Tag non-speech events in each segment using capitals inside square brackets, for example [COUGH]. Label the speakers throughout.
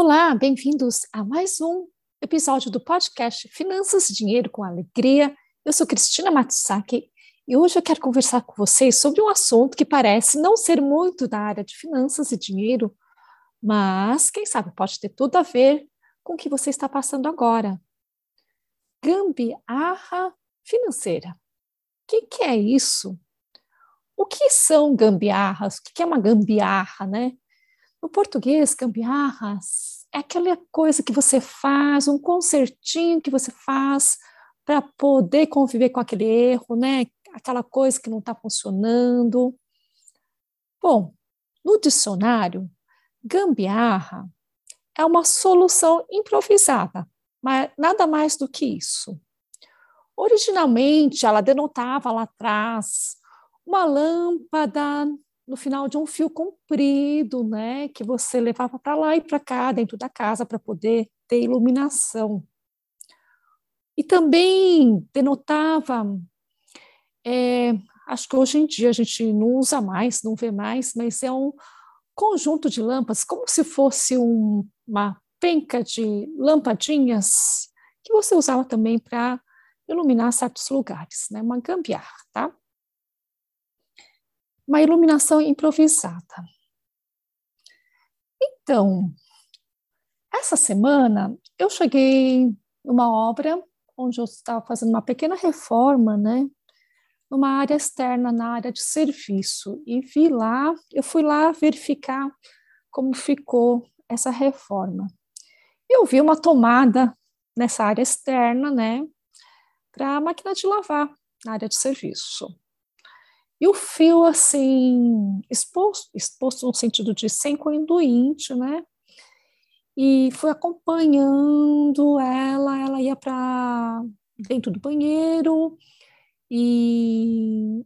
Speaker 1: Olá, bem-vindos a mais um episódio do podcast Finanças e Dinheiro com Alegria. Eu sou Cristina Matsusaki e hoje eu quero conversar com vocês sobre um assunto que parece não ser muito da área de finanças e dinheiro, mas quem sabe pode ter tudo a ver com o que você está passando agora. Gambiarra financeira. O que, que é isso? O que são gambiarras? O que é uma gambiarra, né? No português, gambiarras é aquela coisa que você faz, um concertinho que você faz para poder conviver com aquele erro, né? Aquela coisa que não está funcionando. Bom, no dicionário, gambiarra é uma solução improvisada, mas nada mais do que isso. Originalmente, ela denotava lá atrás uma lâmpada no final de um fio comprido, né, que você levava para lá e para cá dentro da casa para poder ter iluminação. E também denotava, é, acho que hoje em dia a gente não usa mais, não vê mais, mas é um conjunto de lâmpadas, como se fosse um, uma penca de lampadinhas que você usava também para iluminar certos lugares, né, uma gambiarra, tá? Uma iluminação improvisada. Então, essa semana eu cheguei numa obra onde eu estava fazendo uma pequena reforma, né? Numa área externa, na área de serviço. E vi lá, eu fui lá verificar como ficou essa reforma. Eu vi uma tomada nessa área externa, né? Para a máquina de lavar, na área de serviço. E o fio, assim, exposto, exposto no sentido de sem conduíte, né? E fui acompanhando ela, ela ia para dentro do banheiro e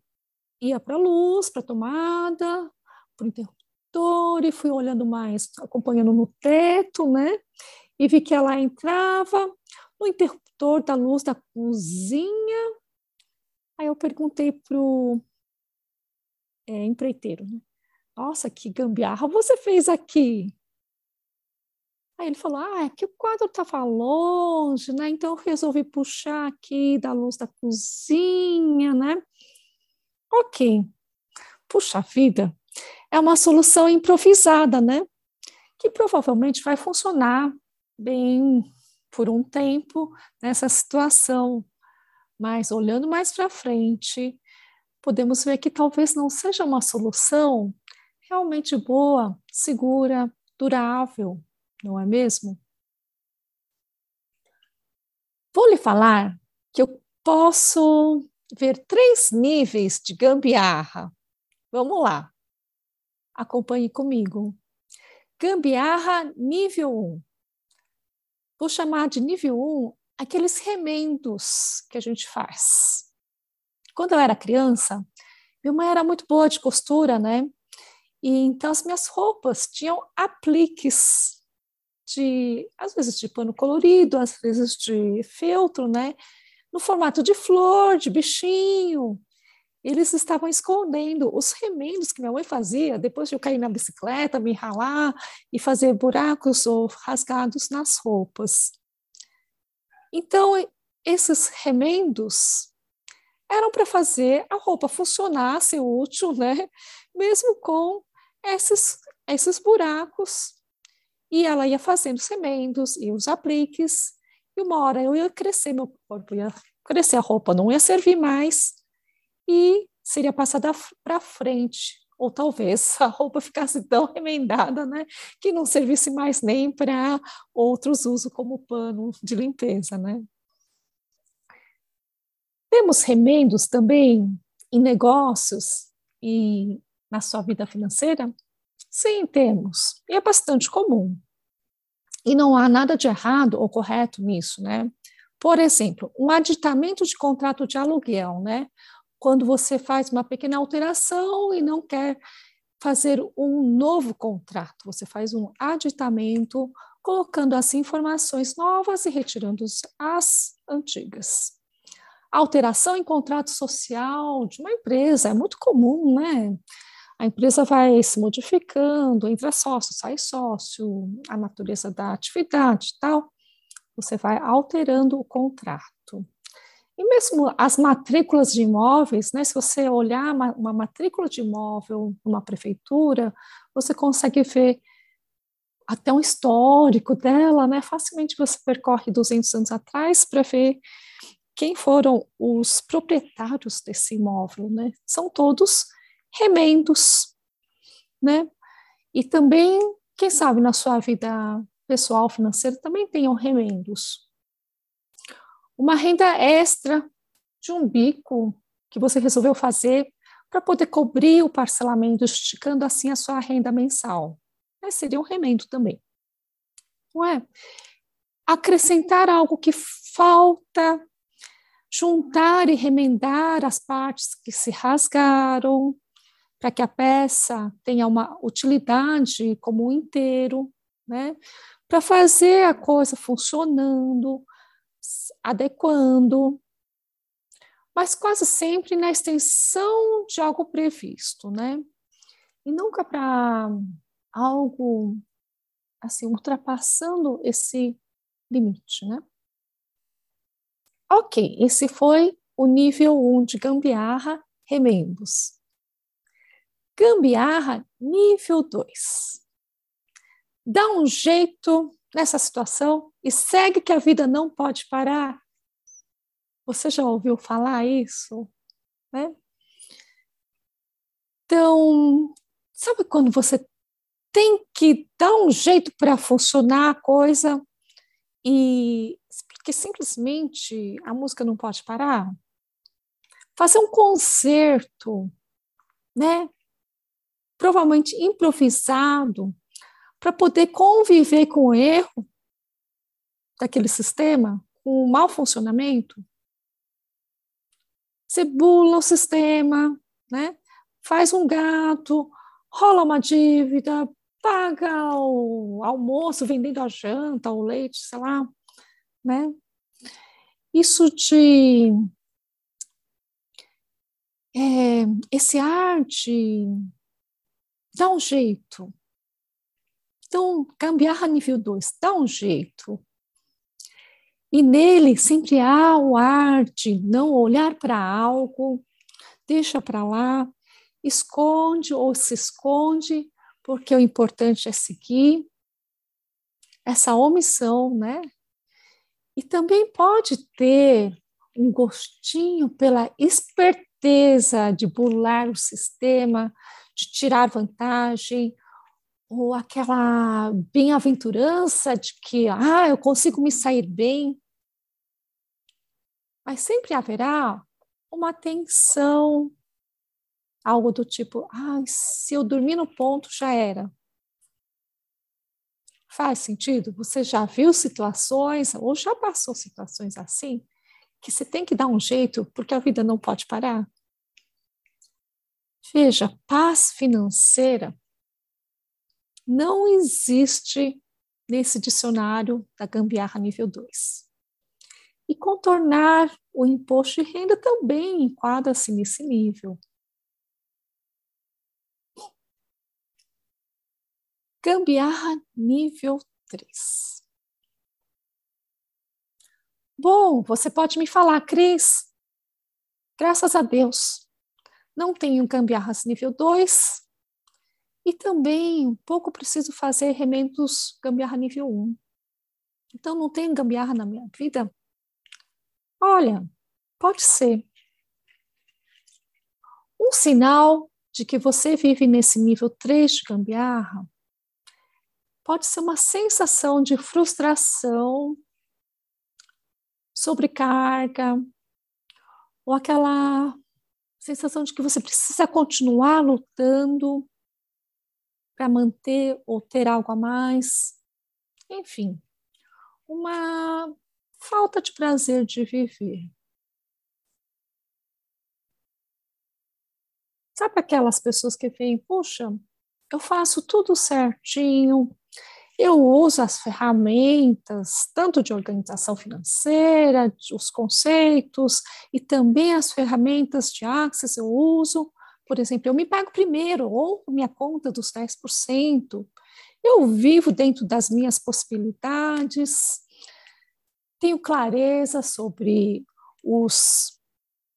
Speaker 1: ia para a luz, para a tomada, para o interruptor, e fui olhando mais, acompanhando no teto, né? E vi que ela entrava no interruptor da luz da cozinha. Aí eu perguntei pro é, empreiteiro. Né? Nossa, que gambiarra você fez aqui! Aí ele falou: Ah, é que o quadro estava longe, né? Então eu resolvi puxar aqui da luz da cozinha, né? Ok. Puxa vida, é uma solução improvisada, né? Que provavelmente vai funcionar bem por um tempo nessa situação. Mas olhando mais para frente, podemos ver que talvez não seja uma solução realmente boa, segura, durável, não é mesmo? Vou lhe falar que eu posso ver três níveis de gambiarra. Vamos lá. Acompanhe comigo. Gambiarra nível 1. Vou chamar de nível 1 aqueles remendos que a gente faz. Quando eu era criança, minha mãe era muito boa de costura, né? E então as minhas roupas tinham apliques de, às vezes de pano colorido, às vezes de feltro, né? No formato de flor, de bichinho. Eles estavam escondendo os remendos que minha mãe fazia depois de eu cair na bicicleta, me ralar e fazer buracos ou rasgados nas roupas. Então, esses remendos eram para fazer a roupa funcionar, ser útil, né? Mesmo com esses, esses buracos. E ela ia fazendo sementos e os apliques. E uma hora eu ia crescer, meu corpo ia crescer, a roupa não ia servir mais e seria passada para frente. Ou talvez [LAUGHS] a roupa ficasse tão remendada, né, que não servisse mais nem para outros usos como pano de limpeza, né? Temos remendos também em negócios e na sua vida financeira? Sim, temos. E é bastante comum. E não há nada de errado ou correto nisso, né? Por exemplo, um aditamento de contrato de aluguel, né? Quando você faz uma pequena alteração e não quer fazer um novo contrato, você faz um aditamento colocando as informações novas e retirando as antigas. Alteração em contrato social de uma empresa é muito comum, né? A empresa vai se modificando, entra sócio, sai sócio, a natureza da atividade e tal você vai alterando o contrato. E mesmo as matrículas de imóveis, né, se você olhar uma, uma matrícula de imóvel numa prefeitura, você consegue ver até um histórico dela, né? Facilmente você percorre 200 anos atrás para ver quem foram os proprietários desse imóvel, né? São todos remendos, né? E também, quem sabe na sua vida pessoal financeiro também tenham remendos. Uma renda extra de um bico que você resolveu fazer para poder cobrir o parcelamento, esticando assim a sua renda mensal. Mas seria um remendo também. Não é? Acrescentar algo que falta, juntar e remendar as partes que se rasgaram, para que a peça tenha uma utilidade como um inteiro, né? para fazer a coisa funcionando, adequando, mas quase sempre na extensão de algo previsto, né? E nunca para algo assim ultrapassando esse limite, né? Ok, esse foi o nível 1 um de gambiarra, remendos. Gambiarra, nível 2 dá um jeito nessa situação e segue que a vida não pode parar. Você já ouviu falar isso? Né? Então, sabe quando você tem que dar um jeito para funcionar a coisa e porque simplesmente a música não pode parar? Fazer um concerto, né? Provavelmente improvisado, para poder conviver com o erro daquele sistema, com o mau funcionamento. Você bula o sistema, né? faz um gato, rola uma dívida, paga o almoço vendendo a janta, o leite, sei lá, né? Isso de é, esse ar de dar um jeito, então, gambiarra nível 2, dá um jeito. E nele sempre há o ar de não olhar para algo, deixa para lá, esconde ou se esconde, porque o importante é seguir essa omissão, né? E também pode ter um gostinho pela esperteza de burlar o sistema, de tirar vantagem, ou aquela bem-aventurança de que, ah, eu consigo me sair bem. Mas sempre haverá uma tensão, algo do tipo, ah, se eu dormir no ponto, já era. Faz sentido? Você já viu situações, ou já passou situações assim, que você tem que dar um jeito porque a vida não pode parar? Veja, paz financeira não existe nesse dicionário da gambiarra nível 2. E contornar o imposto de renda também enquadra-se nesse nível. Gambiarra nível 3. Bom, você pode me falar, Cris, graças a Deus, não tenho gambiarras nível 2, e também um pouco preciso fazer remendos gambiarra nível 1. Então não tem gambiarra na minha vida? Olha, pode ser. Um sinal de que você vive nesse nível 3 de gambiarra pode ser uma sensação de frustração, sobrecarga, ou aquela sensação de que você precisa continuar lutando para manter ou ter algo a mais. Enfim, uma falta de prazer de viver. Sabe aquelas pessoas que veem, puxa, eu faço tudo certinho, eu uso as ferramentas, tanto de organização financeira, os conceitos, e também as ferramentas de Access eu uso. Por exemplo, eu me pago primeiro, ou minha conta dos 10%. Eu vivo dentro das minhas possibilidades, tenho clareza sobre os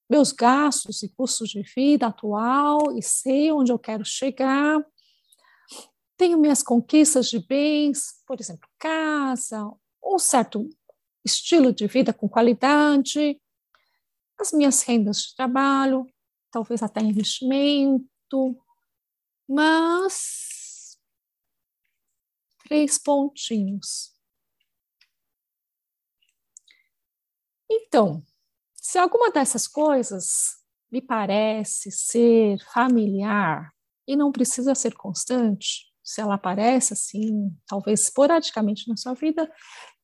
Speaker 1: meus gastos e custos de vida atual e sei onde eu quero chegar. Tenho minhas conquistas de bens, por exemplo, casa, um certo estilo de vida com qualidade, as minhas rendas de trabalho, talvez até investimento, mas três pontinhos. Então, se alguma dessas coisas me parece ser familiar e não precisa ser constante, se ela aparece assim, talvez esporadicamente na sua vida,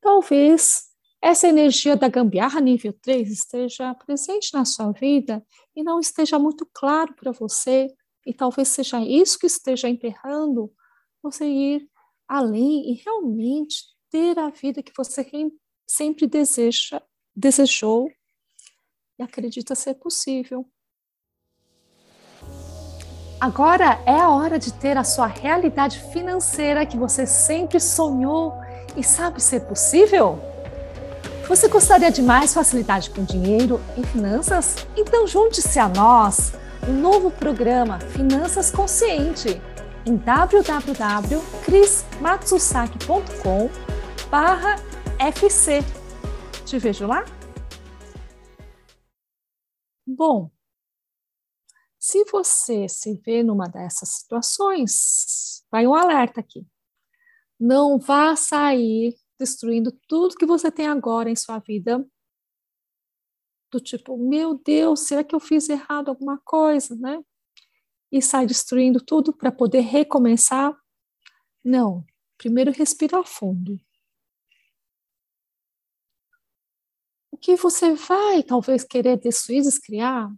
Speaker 1: talvez essa energia da gambiarra nível 3 esteja presente na sua vida e não esteja muito claro para você, e talvez seja isso que esteja emperrando você ir além e realmente ter a vida que você sempre deseja, desejou e acredita ser possível. Agora é a hora de ter a sua realidade financeira que você sempre sonhou e sabe ser possível? Você gostaria de mais facilidade com dinheiro e finanças? Então junte-se a nós, o um novo programa Finanças Consciente em www.chrismatsusaki.com/fc. Te vejo lá? Bom, se você se vê numa dessas situações, vai um alerta aqui. Não vá sair destruindo tudo que você tem agora em sua vida. Do tipo, meu Deus, será que eu fiz errado alguma coisa, né? E sai destruindo tudo para poder recomeçar. Não. Primeiro respira fundo. O que você vai talvez querer destruir, descriar,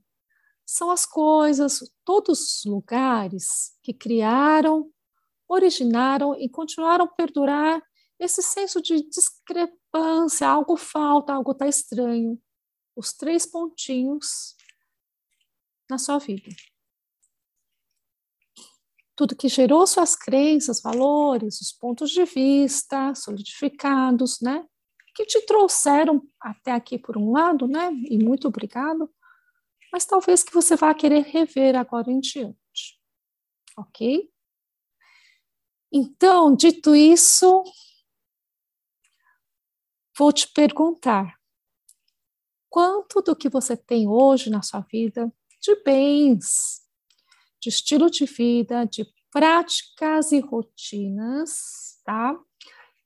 Speaker 1: são as coisas, todos os lugares que criaram, originaram e continuaram a perdurar esse senso de discrepância, algo falta, algo está estranho. Os três pontinhos na sua vida. Tudo que gerou suas crenças, valores, os pontos de vista solidificados, né? Que te trouxeram até aqui por um lado, né? E muito obrigado mas talvez que você vá querer rever agora em diante. Ok? Então, dito isso, vou te perguntar: quanto do que você tem hoje na sua vida de bens, de estilo de vida, de práticas e rotinas, tá?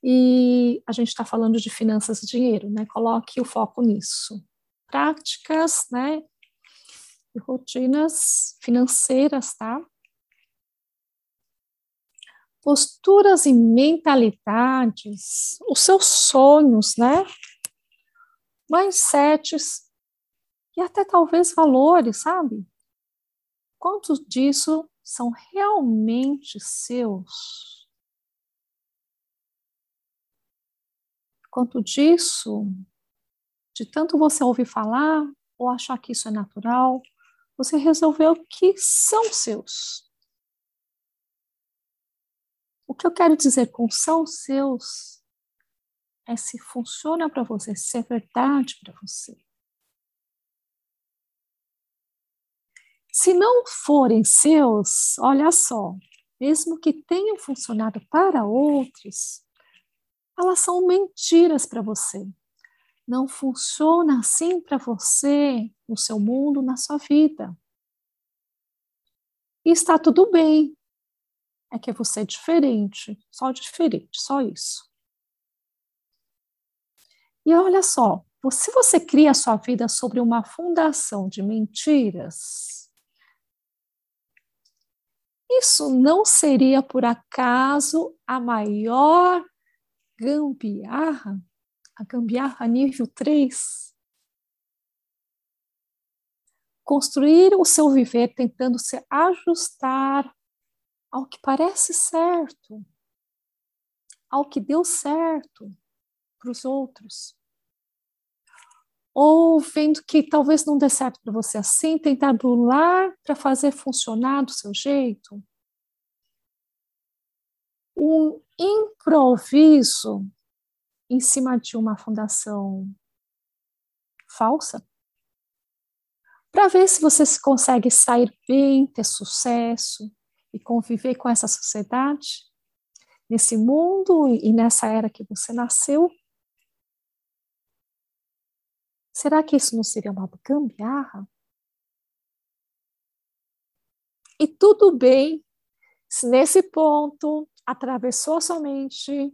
Speaker 1: E a gente está falando de finanças e dinheiro, né? Coloque o foco nisso. Práticas, né? Rotinas financeiras, tá? Posturas e mentalidades, os seus sonhos, né? Mindsets e até talvez valores, sabe? Quantos disso são realmente seus? Quanto disso, de tanto você ouvir falar ou achar que isso é natural, você resolveu que são seus. O que eu quero dizer com são seus é se funciona para você, se é verdade para você. Se não forem seus, olha só, mesmo que tenham funcionado para outros, elas são mentiras para você não funciona assim para você, no seu mundo, na sua vida. E está tudo bem. É que você é diferente, só diferente, só isso. E olha só, se você cria a sua vida sobre uma fundação de mentiras, Isso não seria por acaso a maior gambiarra? A gambiarra nível 3? Construir o seu viver tentando se ajustar ao que parece certo, ao que deu certo para os outros. Ou vendo que talvez não dê certo para você assim, tentar burlar para fazer funcionar do seu jeito. Um improviso em cima de uma fundação falsa, para ver se você consegue sair bem, ter sucesso e conviver com essa sociedade, nesse mundo e nessa era que você nasceu. Será que isso não seria uma gambiarra? E tudo bem se nesse ponto atravessou a sua mente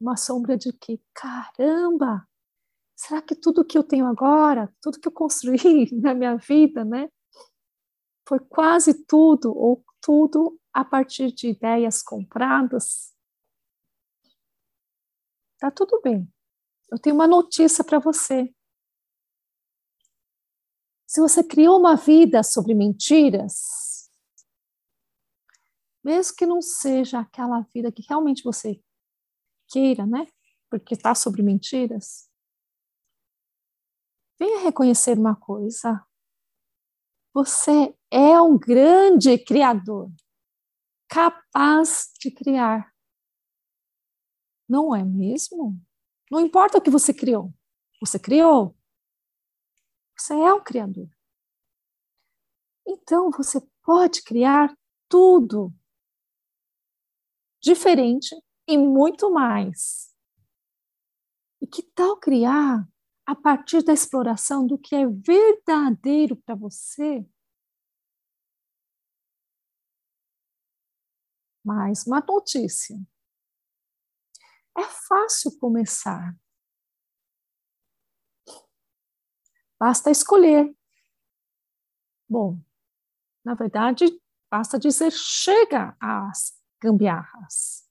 Speaker 1: uma sombra de que, caramba, será que tudo que eu tenho agora, tudo que eu construí [LAUGHS] na minha vida, né, foi quase tudo ou tudo a partir de ideias compradas? Tá tudo bem. Eu tenho uma notícia para você. Se você criou uma vida sobre mentiras, mesmo que não seja aquela vida que realmente você queira, né? Porque está sobre mentiras. Venha reconhecer uma coisa. Você é um grande criador, capaz de criar. Não é mesmo? Não importa o que você criou. Você criou. Você é um criador. Então você pode criar tudo diferente e muito mais. E que tal criar a partir da exploração do que é verdadeiro para você? Mais uma notícia. É fácil começar. Basta escolher. Bom, na verdade, basta dizer chega às gambiarras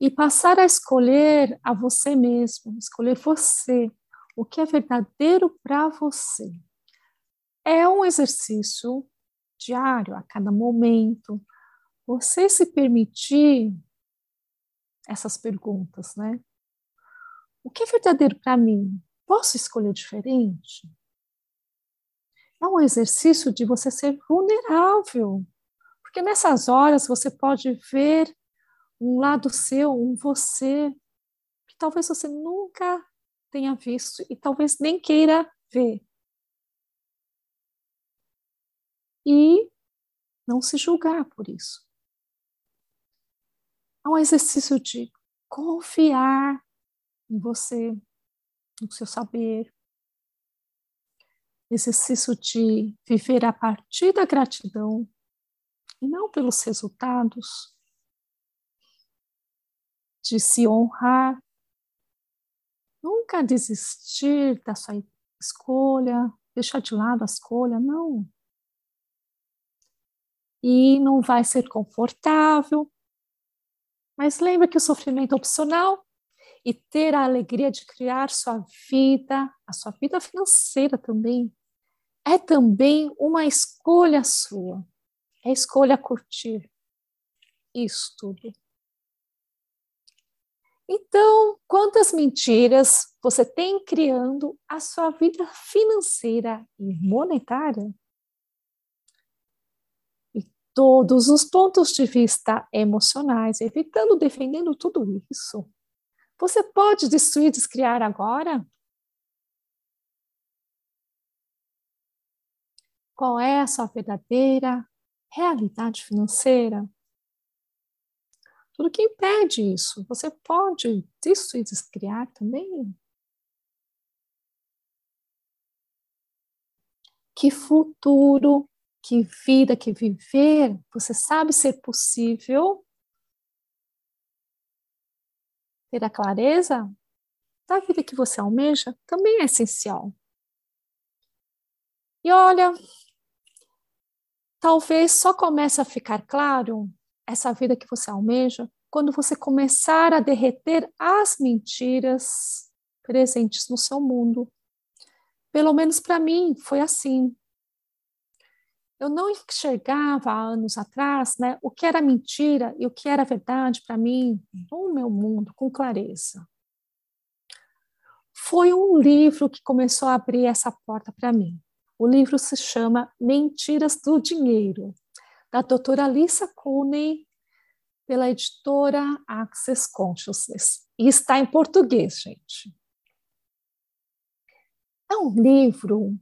Speaker 1: e passar a escolher a você mesmo, escolher você, o que é verdadeiro para você. É um exercício diário, a cada momento. Você se permitir essas perguntas, né? O que é verdadeiro para mim? Posso escolher diferente? É um exercício de você ser vulnerável, porque nessas horas você pode ver um lado seu, um você, que talvez você nunca tenha visto e talvez nem queira ver. E não se julgar por isso. É um exercício de confiar em você, no seu saber. Exercício de viver a partir da gratidão e não pelos resultados de se honrar, nunca desistir da sua escolha, deixar de lado a escolha, não. E não vai ser confortável, mas lembra que o sofrimento é opcional e ter a alegria de criar sua vida, a sua vida financeira também, é também uma escolha sua. É escolha curtir isso tudo. Então, quantas mentiras você tem criando a sua vida financeira e monetária? E todos os pontos de vista emocionais, evitando, defendendo tudo isso. Você pode destruir, descriar agora? Qual é a sua verdadeira realidade financeira? Tudo que impede isso. Você pode isso e descriar também. Que futuro, que vida, que viver, você sabe ser possível? Ter a clareza da vida que você almeja também é essencial. E olha, talvez só comece a ficar claro essa vida que você almeja quando você começar a derreter as mentiras presentes no seu mundo. Pelo menos para mim foi assim. Eu não enxergava há anos atrás né, o que era mentira e o que era verdade para mim no meu mundo com clareza. Foi um livro que começou a abrir essa porta para mim. O livro se chama Mentiras do Dinheiro, da doutora Lisa Cooney, pela editora Access Consciousness. E está em português, gente. É um livro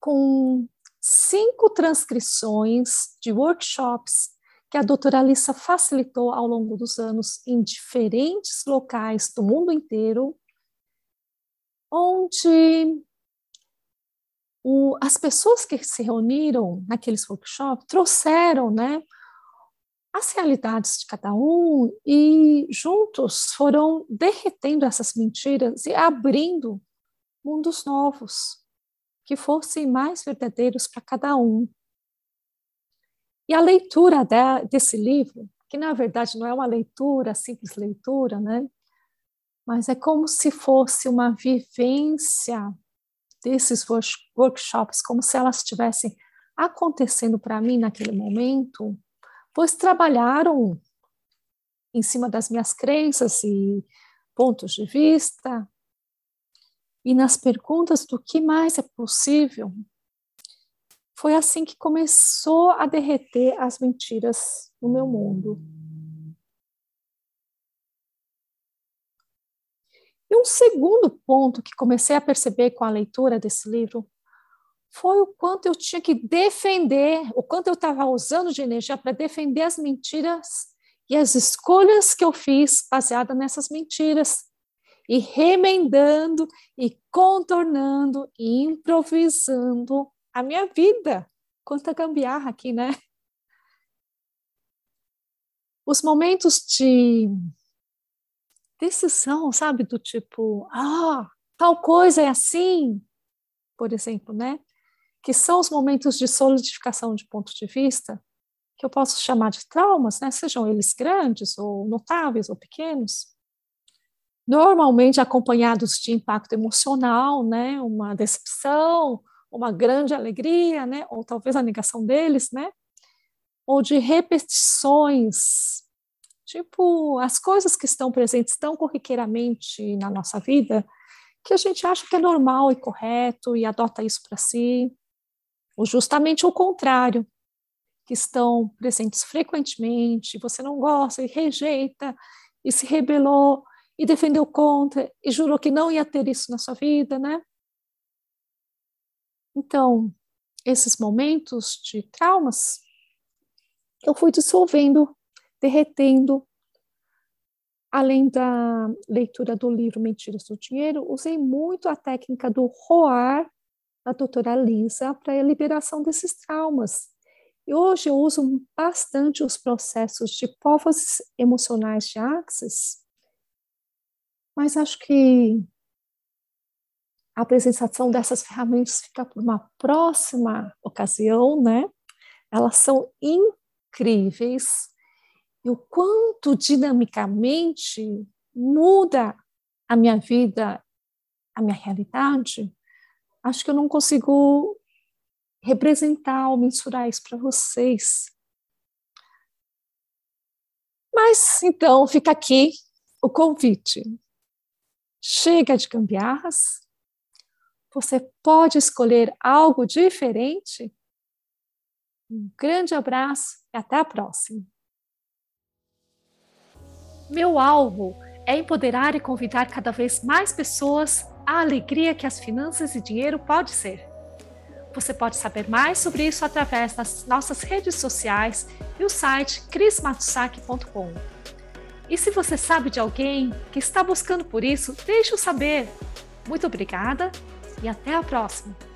Speaker 1: com cinco transcrições de workshops que a doutora Alissa facilitou ao longo dos anos em diferentes locais do mundo inteiro, onde o, as pessoas que se reuniram naqueles workshops trouxeram né, as realidades de cada um e juntos foram derretendo essas mentiras e abrindo mundos novos que fossem mais verdadeiros para cada um. E a leitura de, desse livro, que na verdade não é uma leitura, simples leitura, né? Mas é como se fosse uma vivência desses workshops, como se elas estivessem acontecendo para mim naquele momento, pois trabalharam em cima das minhas crenças e pontos de vista, e nas perguntas do que mais é possível, foi assim que começou a derreter as mentiras no meu mundo. E um segundo ponto que comecei a perceber com a leitura desse livro foi o quanto eu tinha que defender, o quanto eu estava usando de energia para defender as mentiras e as escolhas que eu fiz baseada nessas mentiras e remendando e contornando e improvisando a minha vida. Quanta gambiarra aqui, né? Os momentos de decisão, sabe, do tipo, ah, tal coisa é assim, por exemplo, né? Que são os momentos de solidificação de ponto de vista, que eu posso chamar de traumas, né? Sejam eles grandes ou notáveis ou pequenos normalmente acompanhados de impacto emocional, né, uma decepção, uma grande alegria, né, ou talvez a negação deles, né, ou de repetições, tipo as coisas que estão presentes tão corriqueiramente na nossa vida que a gente acha que é normal e correto e adota isso para si, ou justamente o contrário, que estão presentes frequentemente, você não gosta e rejeita e se rebelou e defendeu contra e jurou que não ia ter isso na sua vida, né? Então, esses momentos de traumas, eu fui dissolvendo, derretendo. Além da leitura do livro Mentiras do Dinheiro, usei muito a técnica do roar da doutora Lisa para a liberação desses traumas. E hoje eu uso bastante os processos de povos emocionais de Axis mas acho que a apresentação dessas ferramentas fica para uma próxima ocasião, né? Elas são incríveis e o quanto dinamicamente muda a minha vida, a minha realidade. Acho que eu não consigo representar ou mensurar isso para vocês. Mas então fica aqui o convite Chega de gambiarras. Você pode escolher algo diferente. Um grande abraço e até a próxima. Meu alvo é empoderar e convidar cada vez mais pessoas à alegria que as finanças e dinheiro pode ser. Você pode saber mais sobre isso através das nossas redes sociais e o site crismatsaki.com. E se você sabe de alguém que está buscando por isso, deixe-o saber. Muito obrigada e até a próxima!